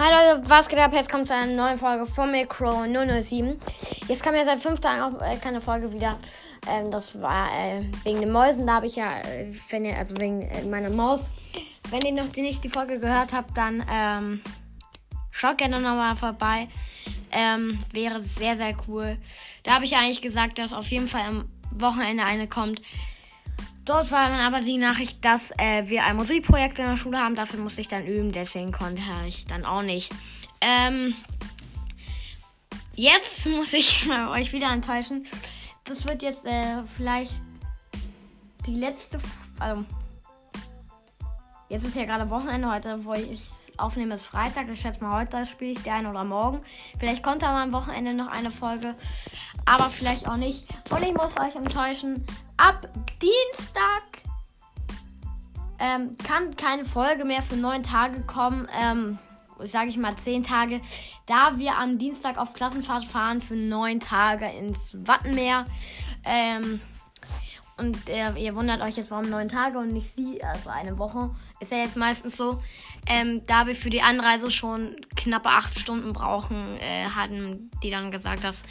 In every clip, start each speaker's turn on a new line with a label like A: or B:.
A: Hi Leute, was geht ab? Jetzt kommt zu einer neuen Folge von mir, Crow 007. Jetzt kam ja seit fünf Tagen auch äh, keine Folge wieder. Ähm, das war äh, wegen den Mäusen. Da habe ich ja, äh, wenn ihr, also wegen äh, meiner Maus. Wenn ihr noch die, nicht die Folge gehört habt, dann ähm, schaut gerne nochmal vorbei. Ähm, wäre sehr, sehr cool. Da habe ich ja eigentlich gesagt, dass auf jeden Fall am Wochenende eine kommt. Dort war dann aber die Nachricht, dass äh, wir ein Musikprojekt in der Schule haben. Dafür musste ich dann üben, deswegen konnte ich dann auch nicht. Ähm, jetzt muss ich euch wieder enttäuschen. Das wird jetzt äh, vielleicht die letzte. Also, jetzt ist ja gerade Wochenende heute, wo ich aufnehme, ist Freitag. Ich schätze mal, heute spiele ich den oder morgen. Vielleicht kommt da am Wochenende noch eine Folge, aber vielleicht auch nicht. Und ich muss euch enttäuschen. Ab Dienstag ähm, kann keine Folge mehr für neun Tage kommen. Ähm, sage ich mal zehn Tage, da wir am Dienstag auf Klassenfahrt fahren für neun Tage ins Wattenmeer. Ähm, und äh, ihr wundert euch jetzt, warum neun Tage und nicht sie, also eine Woche. Ist ja jetzt meistens so. Ähm, da wir für die Anreise schon knappe acht Stunden brauchen, äh, hatten die dann gesagt, dass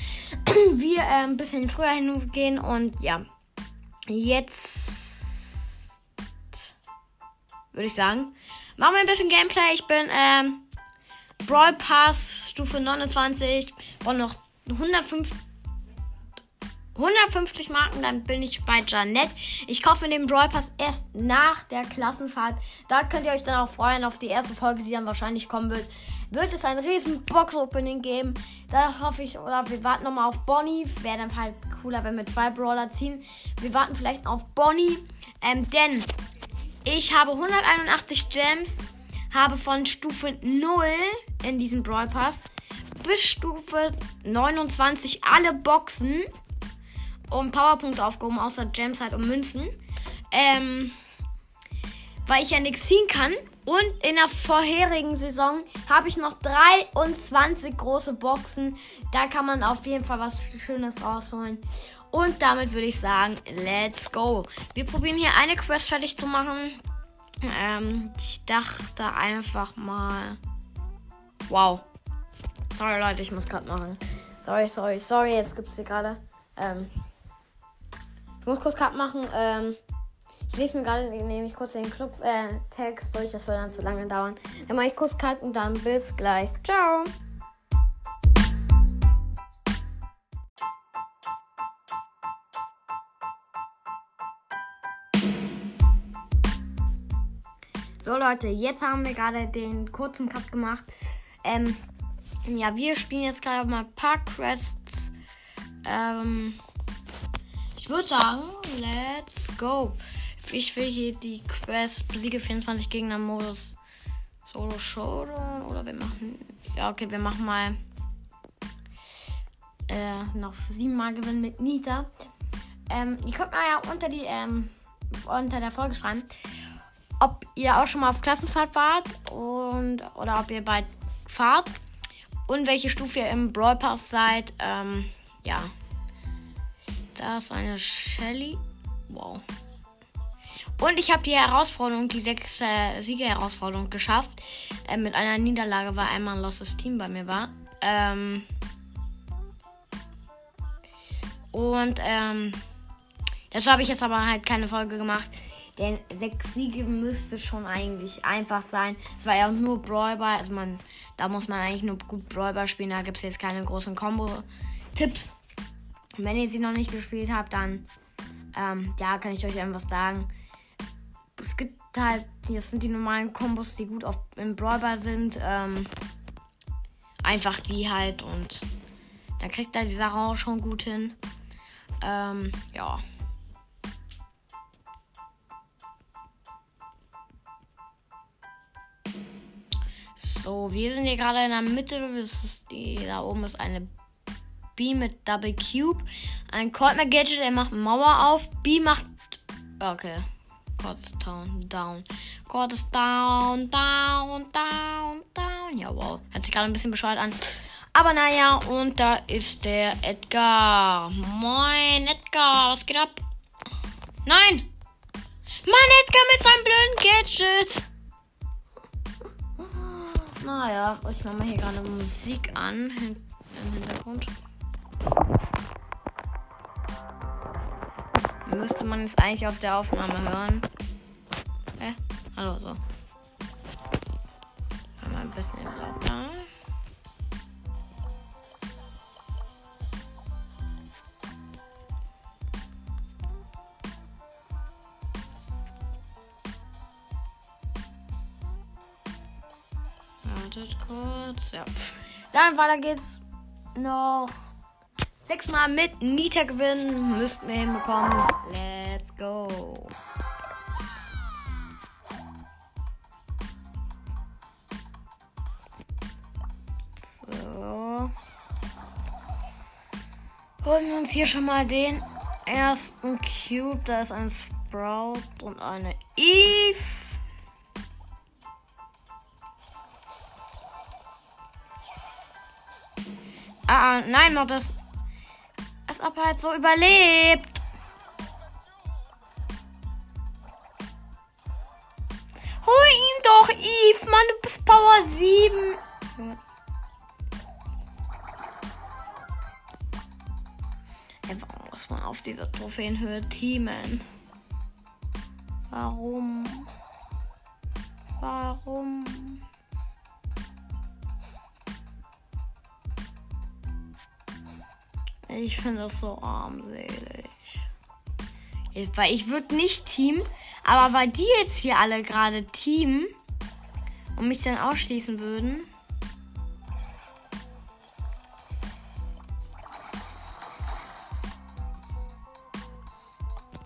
A: wir äh, ein bisschen früher hingehen. Und ja, jetzt würde ich sagen, machen wir ein bisschen Gameplay. Ich bin ähm, Brawl Pass Stufe 29. Brauche noch 150 150 Marken, dann bin ich bei Janet. Ich kaufe mir den Brawl Pass erst nach der Klassenfahrt. Da könnt ihr euch dann auch freuen auf die erste Folge, die dann wahrscheinlich kommen wird. Wird es ein riesen Box-Opening geben. Da hoffe ich, oder wir warten nochmal auf Bonnie. Wäre dann halt cooler, wenn wir zwei Brawler ziehen. Wir warten vielleicht auf Bonnie. Ähm, denn ich habe 181 Gems, habe von Stufe 0 in diesem Brawl Pass bis Stufe 29 alle Boxen und Powerpunkte aufgehoben, außer Gems halt und Münzen. Ähm, weil ich ja nichts ziehen kann. Und in der vorherigen Saison habe ich noch 23 große Boxen. Da kann man auf jeden Fall was Schönes rausholen. Und damit würde ich sagen, let's go. Wir probieren hier eine Quest fertig zu machen. Ähm, ich dachte einfach mal. Wow. Sorry Leute, ich muss gerade machen. Sorry, sorry, sorry. Jetzt gibt es hier gerade. Ähm, ich muss kurz Cut machen. Ähm, ich lese mir gerade nämlich kurz den Club-Text äh, durch. Das wird dann zu lange dauern. Dann mache ich kurz Cut und dann bis gleich. Ciao. So Leute, jetzt haben wir gerade den kurzen Cut gemacht. Ähm, ja, wir spielen jetzt gerade mal paar Quests. Ähm, ich würde sagen, let's go. Ich will hier die Quest besiege 24 Gegner Modus Solo Showdown oder wir machen ja okay, wir machen mal äh, noch siebenmal gewinnen mit Nita. Ähm, ihr könnt mal ja unter die ähm, unter der Folge schreiben, ob ihr auch schon mal auf Klassenfahrt wart und oder ob ihr bald fahrt und welche Stufe ihr im Brawl Pass seid. Ähm, ja. Da ist eine Shelly. Wow. Und ich habe die Herausforderung, die sechs äh, Sieger-Herausforderung geschafft. Äh, mit einer Niederlage, weil einmal ein losses Team bei mir war. Ähm und ähm, dazu habe ich jetzt aber halt keine Folge gemacht. Denn sechs Siege müsste schon eigentlich einfach sein. Es war ja auch nur Brawlball. Also man, da muss man eigentlich nur gut Brawlball spielen. Da gibt es jetzt keine großen Combo-Tipps. Wenn ihr sie noch nicht gespielt habt, dann ähm, ja, kann ich euch irgendwas sagen. Es gibt halt, das sind die normalen Kombos, die gut auf, im Brawlball sind. Ähm, einfach die halt und da kriegt er die Sache auch schon gut hin. Ähm, ja. So, wir sind hier gerade in der Mitte. Das ist die, da oben ist eine B mit Double Cube. Ein Colt Gadget, der macht Mauer auf. B macht. Okay. Ist down, down, down, down, down. Ja, wow. Hört sich gerade ein bisschen bescheuert an. Aber naja, und da ist der Edgar. Moin, Edgar, was geht ab? Nein! Mann, Edgar mit seinem blöden Gadget! Naja, ich mache mal hier gerade Musik an im Hintergrund. Müsste man es eigentlich auf der Aufnahme hören. Hä? Hallo, so. Mal ein bisschen lauter. Wartet kurz. Ja. Dann weiter geht's noch. Sechsmal mit Nita gewinnen. Müssten wir hinbekommen. Let's go. So. Holen wir uns hier schon mal den ersten Cube. Da ist ein Sprout und eine Eve. Ah, nein, noch das. Als ob er halt so überlebt. Hol ihn doch, Eve. Mann, du bist Power 7. Ja, warum muss man auf dieser Trophäenhöhe teamen? Warum? Warum? Ich finde das so armselig. Weil ich würde nicht teamen, aber weil die jetzt hier alle gerade teamen und mich dann ausschließen würden.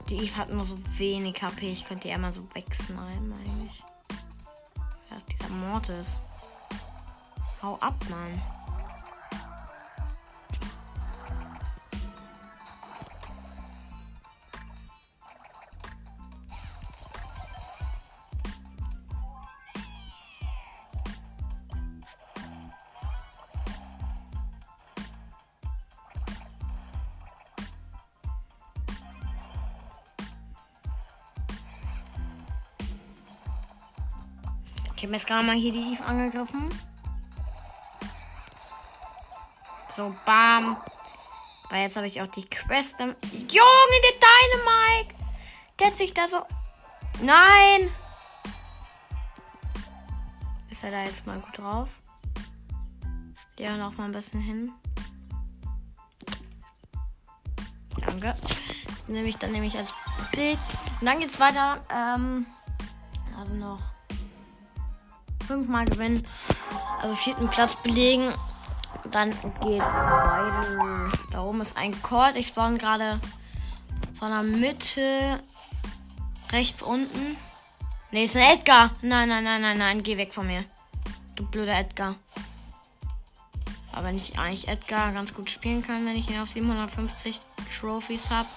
A: Die Eve hat nur so wenig HP. Ich könnte die einmal so wegsnipen eigentlich. Ja, dieser Mortis. Hau ab, Mann. Ich habe jetzt gerade mal hier die Eve angegriffen. So, bam. Weil jetzt habe ich auch die Quest. Junge, der Dynamite! Der hat sich da so. Nein! Ist er da jetzt mal gut drauf? Der noch mal ein bisschen hin. Danke. Das nehme ich dann nämlich als Bild. Und dann geht's weiter. Ähm, also noch fünfmal gewinnen. Also vierten Platz belegen. Dann geht's weiter. Da oben ist ein Court. Ich spawn gerade von der Mitte rechts unten. Ne, ist ein Edgar. Nein, nein, nein, nein, nein. Geh weg von mir. Du blöder Edgar. Aber wenn ich eigentlich Edgar ganz gut spielen kann, wenn ich ihn auf 750 Trophies habe.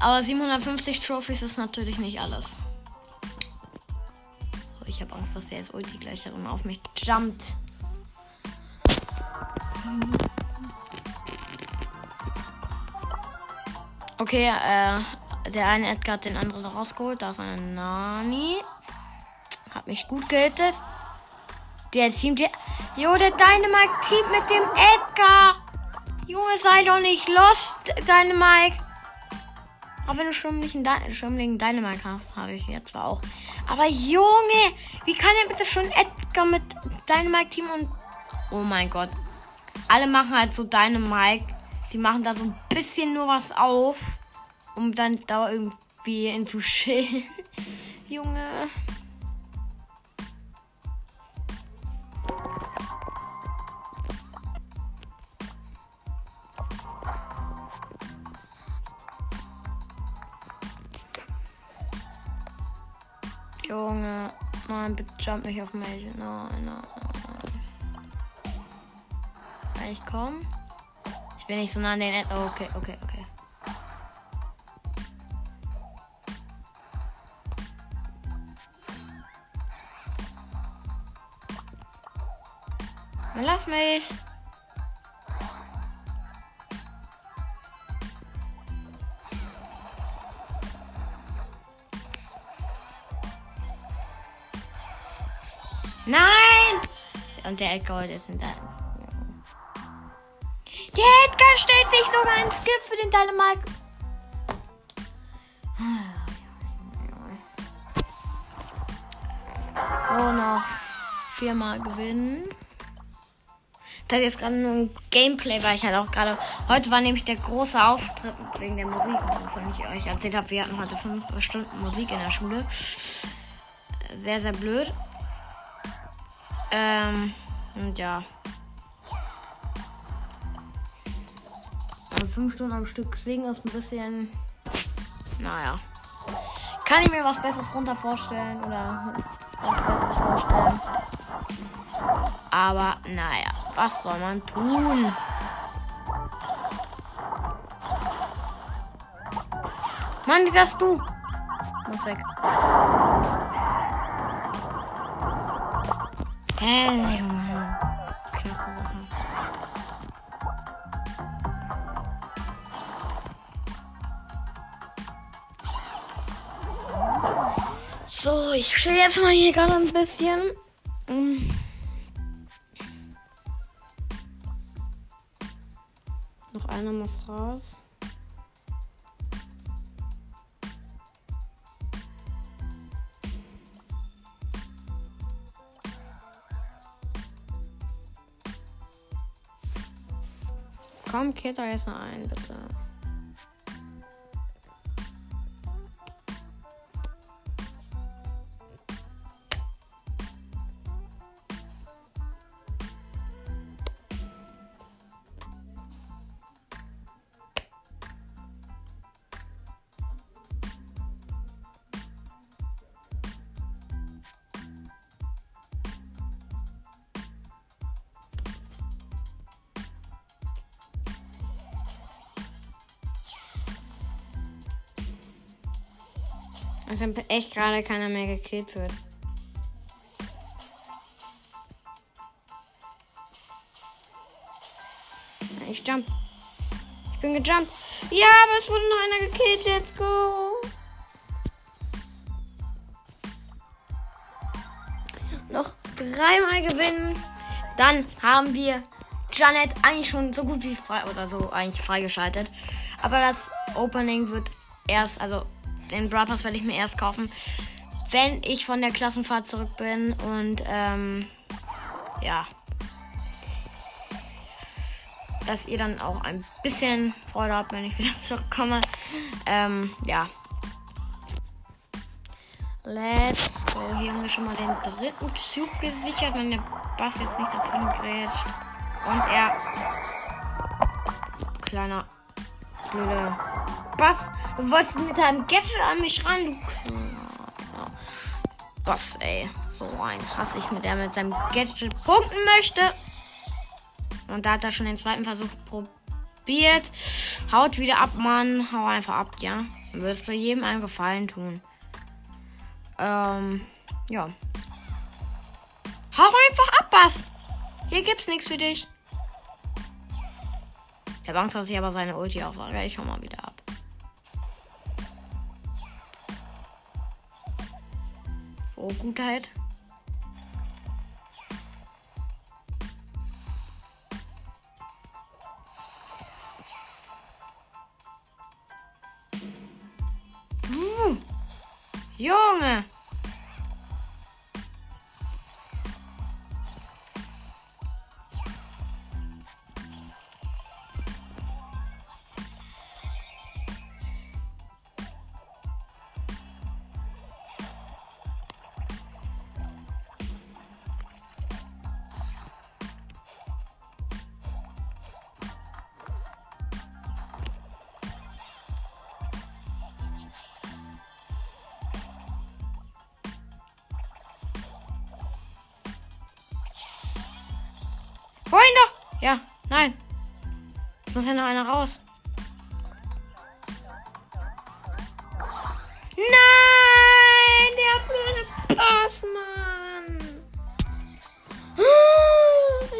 A: Aber 750 Trophies ist natürlich nicht alles. Ich habe Angst, dass der jetzt Ulti gleich auf mich jumpt. Okay, äh, der eine Edgar hat den anderen rausgeholt. Da ist eine Nani. Hat mich gut gehittet. Der Team, der. Jo, der Dynamite Team mit dem Edgar. Junge, sei doch nicht lost, Dynamite. Auch wenn du nicht einen Schirmling Dynamite habe ich jetzt zwar auch. Aber Junge, wie kann er bitte schon Edgar mit Dynamite Team und. Oh mein Gott. Alle machen halt so Dynamite. Die machen da so ein bisschen nur was auf, um dann da irgendwie ihn zu chillen. Junge. Junge, nein, bitte jump nicht auf mich. Nein, nein, nein, nein. Ich komm. Ich bin nicht so nah an den Ed. Oh, okay, okay, okay. Lass mich. Und der Edgar ist in deinem. Der Edgar stellt sich sogar ins Gift für den Dynamite. So, noch viermal gewinnen. Das ist gerade nur ein Gameplay, weil ich halt auch gerade. Heute war nämlich der große Auftritt wegen der Musik, wovon ich euch erzählt habe. Wir hatten heute fünf Stunden Musik in der Schule. Sehr, sehr blöd. Ähm, und ja. Also fünf Stunden am Stück singen ist ein bisschen. Naja. Kann ich mir was Besseres runter vorstellen oder was Besseres vorstellen? Aber naja, was soll man tun? Mann, wie wärst du? Muss weg. Hä, Junge. So, ich chill jetzt mal hier gerade ein bisschen. Mm. Noch einer muss raus. Komm, da jetzt noch ein, bitte. Also echt gerade keiner mehr gekillt wird. Ich jump. Ich bin gejumpt. Ja, aber es wurde noch einer gekillt. Let's go. Noch dreimal gewinnen. Dann haben wir Janet eigentlich schon so gut wie frei oder so eigentlich freigeschaltet. Aber das Opening wird erst, also den Brawl Pass werde ich mir erst kaufen, wenn ich von der Klassenfahrt zurück bin und ähm, ja, dass ihr dann auch ein bisschen Freude habt, wenn ich wieder zurückkomme. Ähm, ja. Let's go. Hier haben wir schon mal den dritten Cube gesichert, wenn der Bass jetzt nicht dazwischen grätscht. Und er. Kleiner. Blöde. Bass. Du wolltest mit deinem Gadget an mich ran, du. Bass, ey. So ein Hass ich mit der mit seinem Gadget punkten möchte. Und da hat er schon den zweiten Versuch probiert. Haut wieder ab, Mann. Hau einfach ab, ja. Dann wirst du jedem einen Gefallen tun. Ähm, ja. Hau einfach ab, Bass. Hier gibt's nichts für dich. Ich habe Angst, dass ich aber seine Ulti aufsage. Ich hau mal wieder ab. Oh, ihn doch! Ja, nein. Muss ja noch einer raus. Nein! Der blöde Pass!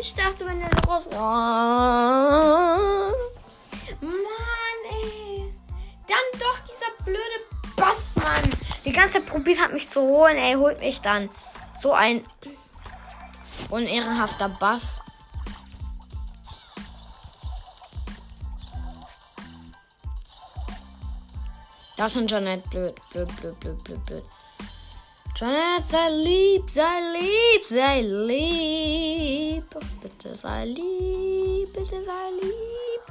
A: Ich dachte, wenn der raus. Oh. Mann, ey. Dann doch dieser blöde Mann. Die ganze Zeit probiert hat, mich zu holen. Ey, holt mich dann. So ein Unehrenhafter Bass. Das sind Janet blöd, blöd, blöd, blöd, blöd, blöd. Janet, sei lieb, sei lieb, sei lieb. Bitte sei lieb, bitte sei lieb.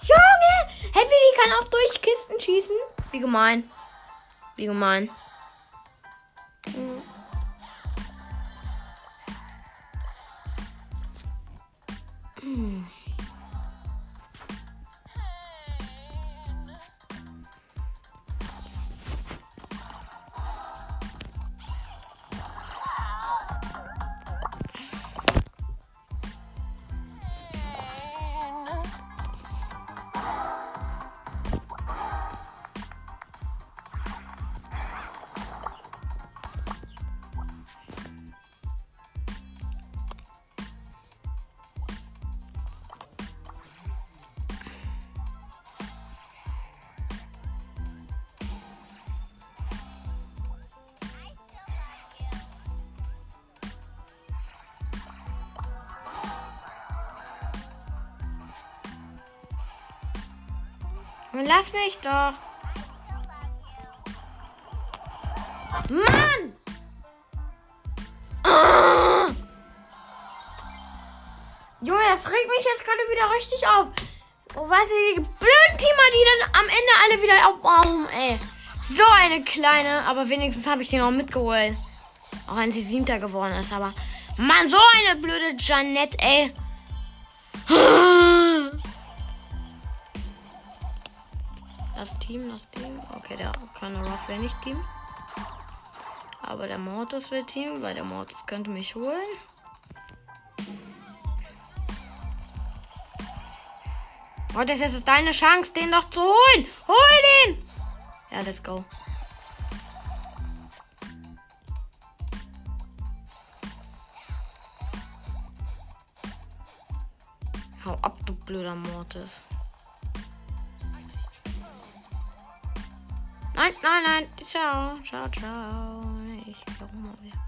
A: Junge! Heavy kann auch durch Kisten schießen. Wie gemein. Wie gemein. Hm. Hm. Lass mich doch. Mann! Ah! Junge, das regt mich jetzt gerade wieder richtig auf. Oh, weißt du, die blöden Teamer, die dann am Ende alle wieder aufbauen, ey. So eine kleine, aber wenigstens habe ich den auch mitgeholt. Auch wenn sie siebter geworden ist, aber. Mann, so eine blöde Janette, ey. Team, das Team. Okay, der keine Ruff wäre nicht Team. Aber der Mortis will Team, weil der Mortis könnte mich holen. Mortis, es ist deine Chance, den doch zu holen. Hol den! Ja, let's go. Hau ab, du blöder Mortis. Nein, nein, nein. Ciao, ciao, ciao. Ich glaube mal wieder.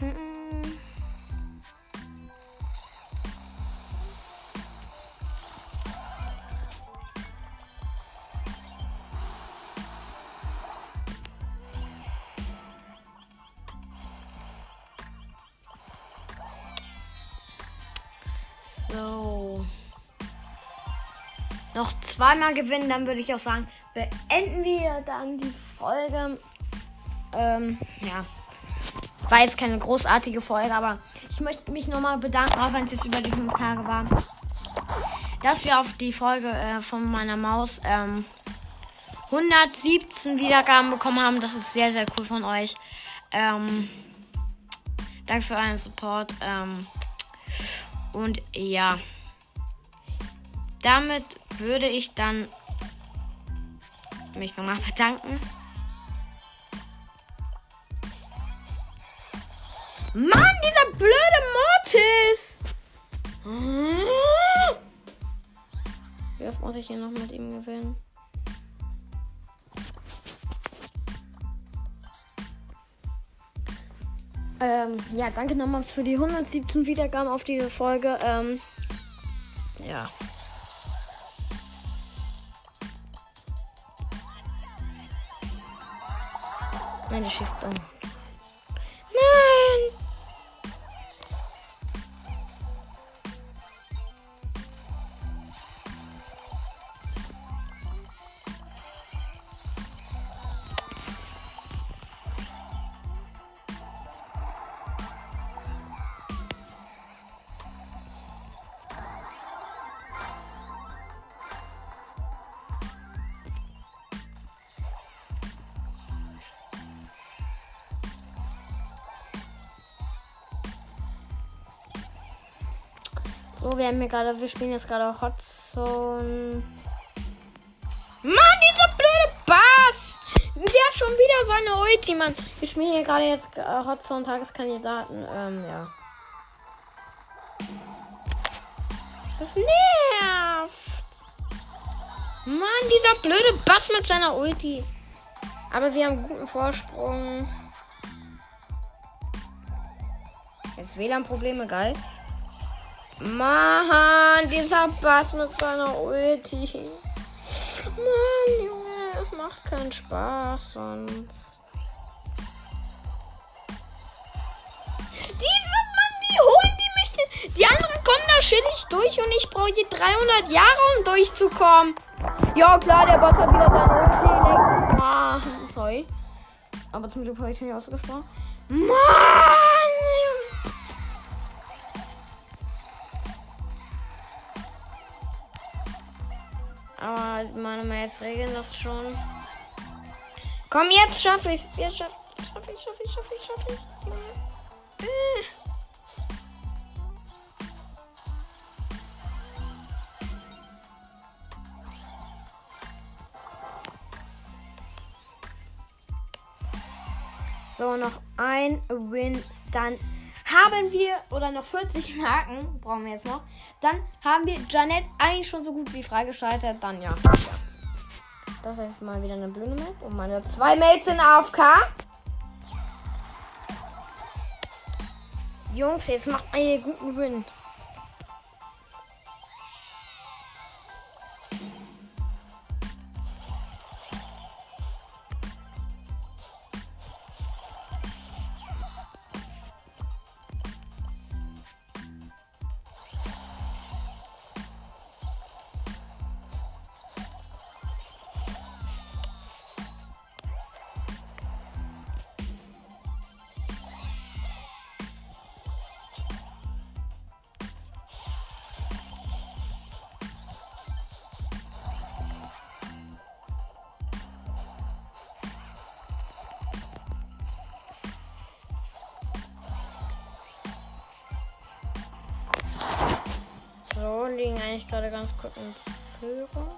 A: So. Noch zweimal gewinnen, dann würde ich auch sagen, beenden wir dann die Folge. Ähm, ja. War jetzt keine großartige Folge, aber ich möchte mich nochmal bedanken, auch wenn es jetzt über die fünf Tage war, dass wir auf die Folge äh, von meiner Maus ähm, 117 Wiedergaben bekommen haben. Das ist sehr, sehr cool von euch. Ähm, danke für euren Support. Ähm, und ja, damit würde ich dann mich nochmal bedanken. Mann, dieser blöde Mortis! Wie oft muss ich hier noch mit ihm gewinnen? Ähm, ja, danke nochmal für die 117 Wiedergaben auf diese Folge. Ähm, ja. Nein, der schießt So, wir haben hier gerade, wir spielen jetzt gerade Hot Zone. Mann, dieser blöde hat schon wieder seine Ulti, Mann. Wir spielen hier gerade jetzt äh, Hotzone Tageskandidaten. Ähm, ja. Das nervt. Mann, dieser blöde Bass mit seiner Ulti. Aber wir haben guten Vorsprung. Jetzt WLAN-Probleme, geil. Mann, dieser Bass mit seiner Ulti. Mann, Junge, macht keinen Spaß sonst. Diese Mann, die holen die mich. Die anderen kommen da chillig durch und ich brauche die 300 Jahre, um durchzukommen. Ja, klar, der Boss hat wieder seine Ulti. Ah, sorry. Aber zum Glück habe ich nicht ausgesprochen. Mann! Mails regeln das schon. Komm, jetzt schaffe ich es. Jetzt schaffe ich, schaffe ich, schaffe ich, schaffe ich, schaffe ich. Äh. So, noch ein Win. Dann haben wir, oder noch 40 Marken, brauchen wir jetzt noch. Dann haben wir Janet eigentlich schon so gut wie freigeschaltet. Dann ja. Das ist mal wieder eine blöde Map. Und meine zwei Mates in AFK. Jungs, jetzt macht einen guten Win. Eigentlich gerade ganz kurz in Führung.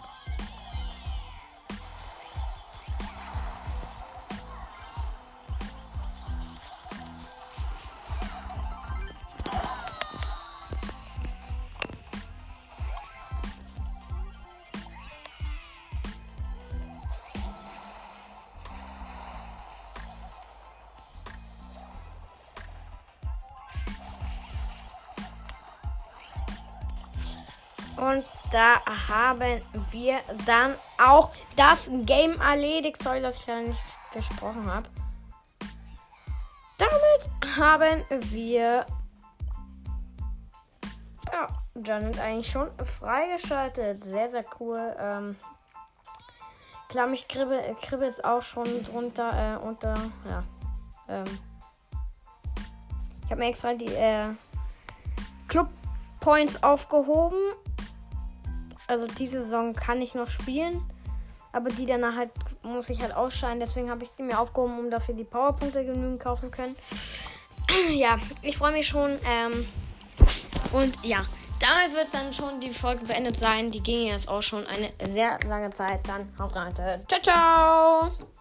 A: Haben wir dann auch das Game erledigt. Sorry, dass ich gerade nicht gesprochen habe. Damit haben wir ja, Janet eigentlich schon freigeschaltet. Sehr, sehr cool. Ähm, klar, mich kribbelt kribbelt auch schon drunter äh, unter. Ja. Ähm, ich habe mir extra die äh, Club Points aufgehoben also diese Saison kann ich noch spielen. Aber die danach halt muss ich halt ausscheiden. Deswegen habe ich die mir aufgehoben, um dass wir die Powerpunkte genügend kaufen können. ja, ich freue mich schon. Ähm, und ja, damit wird dann schon die Folge beendet sein. Die ging jetzt auch schon eine sehr lange Zeit. Dann haut rein. Ciao, ciao.